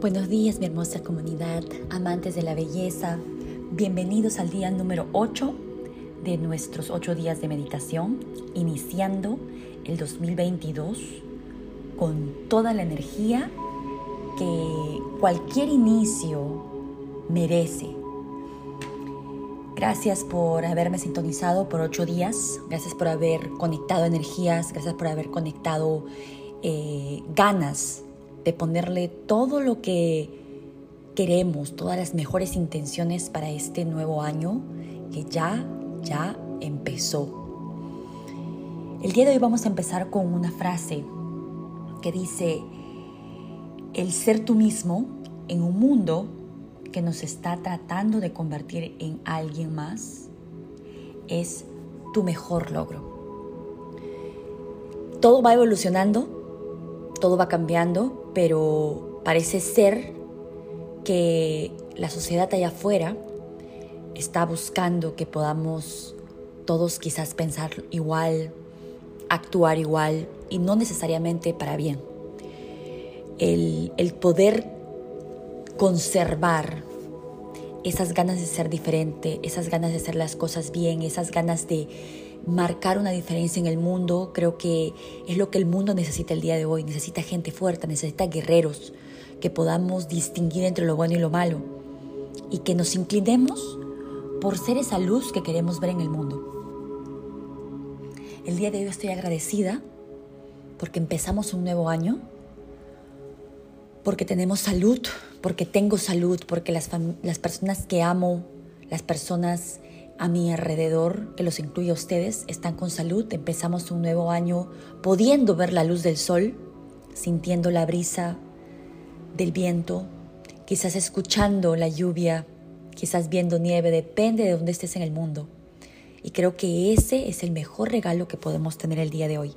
Buenos días mi hermosa comunidad, amantes de la belleza. Bienvenidos al día número 8 de nuestros 8 días de meditación, iniciando el 2022 con toda la energía que cualquier inicio merece. Gracias por haberme sintonizado por 8 días, gracias por haber conectado energías, gracias por haber conectado eh, ganas de ponerle todo lo que queremos, todas las mejores intenciones para este nuevo año que ya, ya empezó. El día de hoy vamos a empezar con una frase que dice, el ser tú mismo en un mundo que nos está tratando de convertir en alguien más es tu mejor logro. Todo va evolucionando, todo va cambiando, pero parece ser que la sociedad allá afuera está buscando que podamos todos quizás pensar igual, actuar igual y no necesariamente para bien. El, el poder conservar esas ganas de ser diferente, esas ganas de hacer las cosas bien, esas ganas de marcar una diferencia en el mundo, creo que es lo que el mundo necesita el día de hoy. Necesita gente fuerte, necesita guerreros, que podamos distinguir entre lo bueno y lo malo y que nos inclinemos por ser esa luz que queremos ver en el mundo. El día de hoy estoy agradecida porque empezamos un nuevo año, porque tenemos salud, porque tengo salud, porque las, las personas que amo, las personas a mi alrededor, que los incluye a ustedes, están con salud. Empezamos un nuevo año pudiendo ver la luz del sol, sintiendo la brisa del viento, quizás escuchando la lluvia, quizás viendo nieve, depende de dónde estés en el mundo. Y creo que ese es el mejor regalo que podemos tener el día de hoy.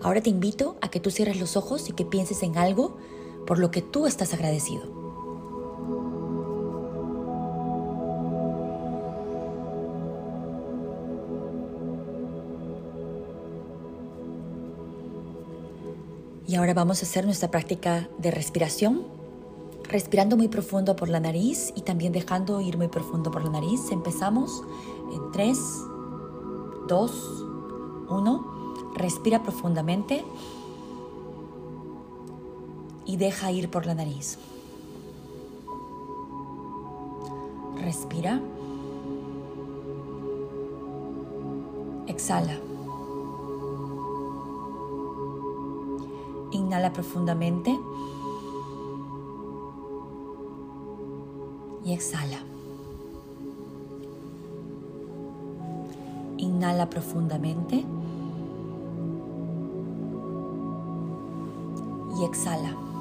Ahora te invito a que tú cierres los ojos y que pienses en algo por lo que tú estás agradecido. Y ahora vamos a hacer nuestra práctica de respiración, respirando muy profundo por la nariz y también dejando ir muy profundo por la nariz. Empezamos en 3, 2, 1. Respira profundamente y deja ir por la nariz. Respira. Exhala. Inhala profundamente. Y exhala. Inhala profundamente. Y exhala.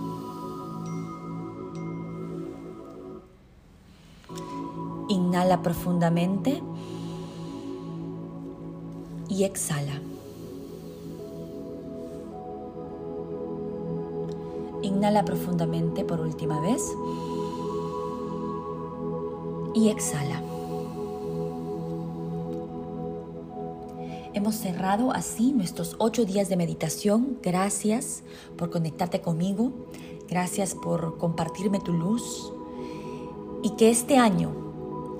Inhala profundamente y exhala. Inhala profundamente por última vez. Y exhala. Hemos cerrado así nuestros ocho días de meditación. Gracias por conectarte conmigo. Gracias por compartirme tu luz. Y que este año,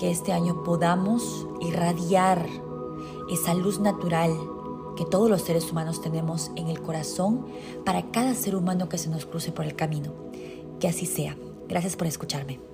que este año podamos irradiar esa luz natural que todos los seres humanos tenemos en el corazón para cada ser humano que se nos cruce por el camino. Que así sea. Gracias por escucharme.